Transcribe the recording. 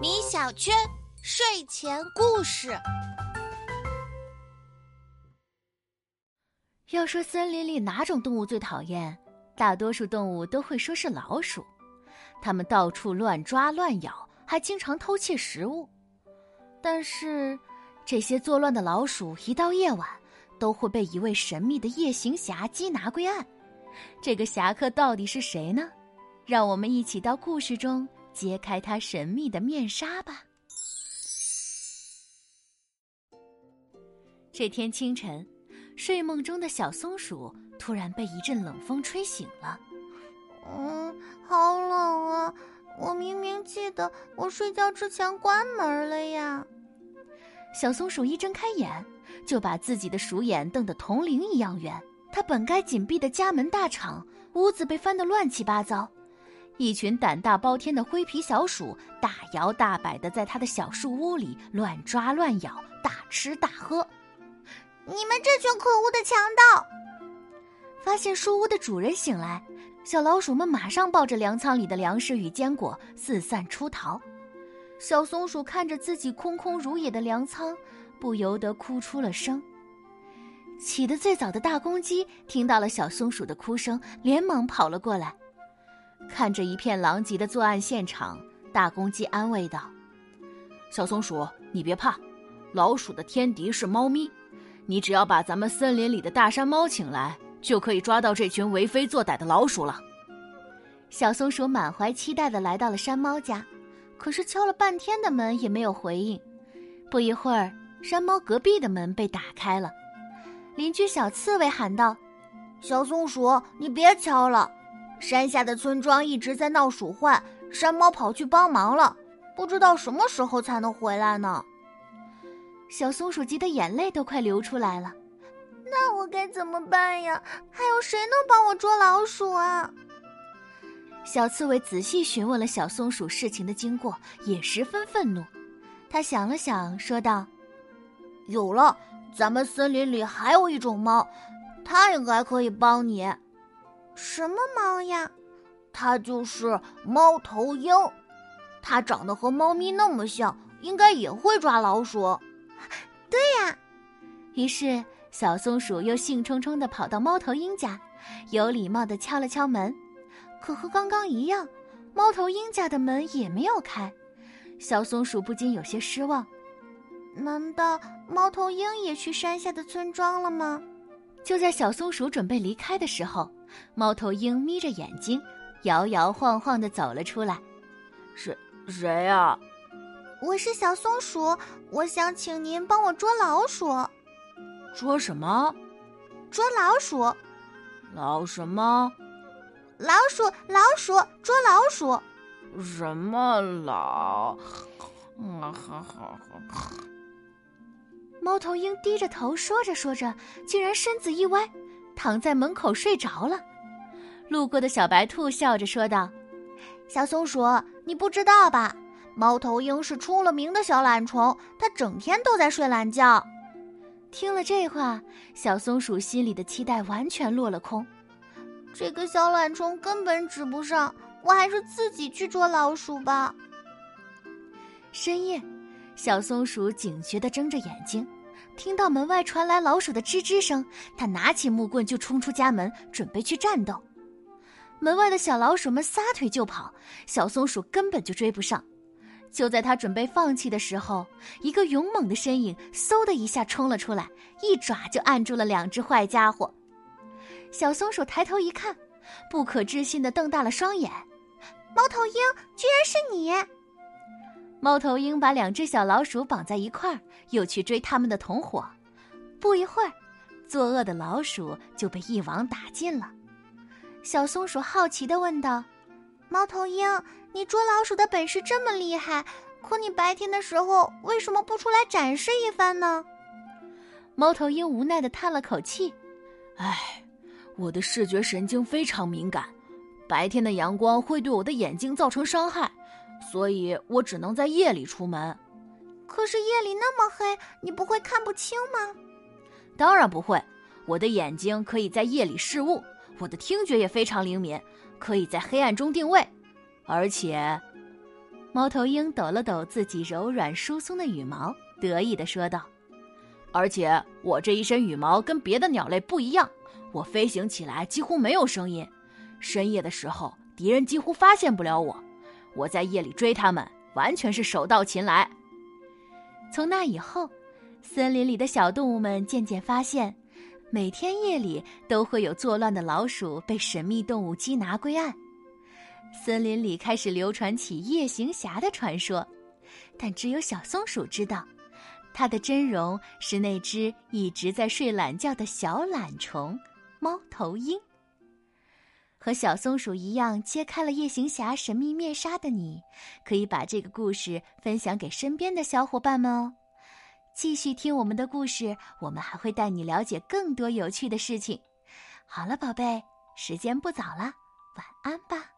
米小圈睡前故事。要说森林里哪种动物最讨厌，大多数动物都会说是老鼠。它们到处乱抓乱咬，还经常偷窃食物。但是，这些作乱的老鼠一到夜晚，都会被一位神秘的夜行侠缉拿归案。这个侠客到底是谁呢？让我们一起到故事中揭开他神秘的面纱吧。这天清晨。睡梦中的小松鼠突然被一阵冷风吹醒了。嗯，好冷啊！我明明记得我睡觉之前关门了呀。小松鼠一睁开眼，就把自己的鼠眼瞪得铜铃一样圆。它本该紧闭的家门大敞，屋子被翻得乱七八糟。一群胆大包天的灰皮小鼠大摇大摆的在它的小树屋里乱抓乱咬，大吃大喝。你们这群可恶的强盗！发现树屋的主人醒来，小老鼠们马上抱着粮仓里的粮食与坚果四散出逃。小松鼠看着自己空空如也的粮仓，不由得哭出了声。起得最早的大公鸡听到了小松鼠的哭声，连忙跑了过来。看着一片狼藉的作案现场，大公鸡安慰道：“小松鼠，你别怕，老鼠的天敌是猫咪。”你只要把咱们森林里的大山猫请来，就可以抓到这群为非作歹的老鼠了。小松鼠满怀期待的来到了山猫家，可是敲了半天的门也没有回应。不一会儿，山猫隔壁的门被打开了，邻居小刺猬喊道：“小松鼠，你别敲了，山下的村庄一直在闹鼠患，山猫跑去帮忙了，不知道什么时候才能回来呢。”小松鼠急得眼泪都快流出来了，那我该怎么办呀？还有谁能帮我捉老鼠啊？小刺猬仔细询问了小松鼠事情的经过，也十分愤怒。他想了想，说道：“有了，咱们森林里还有一种猫，它应该可以帮你。什么猫呀？它就是猫头鹰，它长得和猫咪那么像，应该也会抓老鼠。”对呀，于是小松鼠又兴冲冲的跑到猫头鹰家，有礼貌的敲了敲门，可和刚刚一样，猫头鹰家的门也没有开。小松鼠不禁有些失望，难道猫头鹰也去山下的村庄了吗？就在小松鼠准备离开的时候，猫头鹰眯着眼睛，摇摇晃晃的走了出来。谁谁呀？我是小松鼠，我想请您帮我捉老鼠。捉什么？捉老鼠。老什么？老鼠，老鼠，捉老鼠。什么老？啊哈哈！猫头鹰低着头说着说着，竟然身子一歪，躺在门口睡着了。路过的小白兔笑着说道：“小松鼠，你不知道吧？”猫头鹰是出了名的小懒虫，它整天都在睡懒觉。听了这话，小松鼠心里的期待完全落了空。这个小懒虫根本指不上，我还是自己去捉老鼠吧。深夜，小松鼠警觉地睁着眼睛，听到门外传来老鼠的吱吱声，他拿起木棍就冲出家门，准备去战斗。门外的小老鼠们撒腿就跑，小松鼠根本就追不上。就在他准备放弃的时候，一个勇猛的身影嗖的一下冲了出来，一爪就按住了两只坏家伙。小松鼠抬头一看，不可置信的瞪大了双眼：“猫头鹰，居然是你！”猫头鹰把两只小老鼠绑在一块儿，又去追他们的同伙。不一会儿，作恶的老鼠就被一网打尽了。小松鼠好奇的问道：“猫头鹰。”你捉老鼠的本事这么厉害，可你白天的时候为什么不出来展示一番呢？猫头鹰无奈的叹了口气：“唉，我的视觉神经非常敏感，白天的阳光会对我的眼睛造成伤害，所以我只能在夜里出门。可是夜里那么黑，你不会看不清吗？当然不会，我的眼睛可以在夜里视物，我的听觉也非常灵敏，可以在黑暗中定位。”而且，猫头鹰抖了抖自己柔软疏松的羽毛，得意地说道：“而且我这一身羽毛跟别的鸟类不一样，我飞行起来几乎没有声音。深夜的时候，敌人几乎发现不了我。我在夜里追他们，完全是手到擒来。”从那以后，森林里的小动物们渐渐发现，每天夜里都会有作乱的老鼠被神秘动物缉拿归案。森林里开始流传起夜行侠的传说，但只有小松鼠知道，它的真容是那只一直在睡懒觉的小懒虫——猫头鹰。和小松鼠一样揭开了夜行侠神秘面纱的你，可以把这个故事分享给身边的小伙伴们哦。继续听我们的故事，我们还会带你了解更多有趣的事情。好了，宝贝，时间不早了，晚安吧。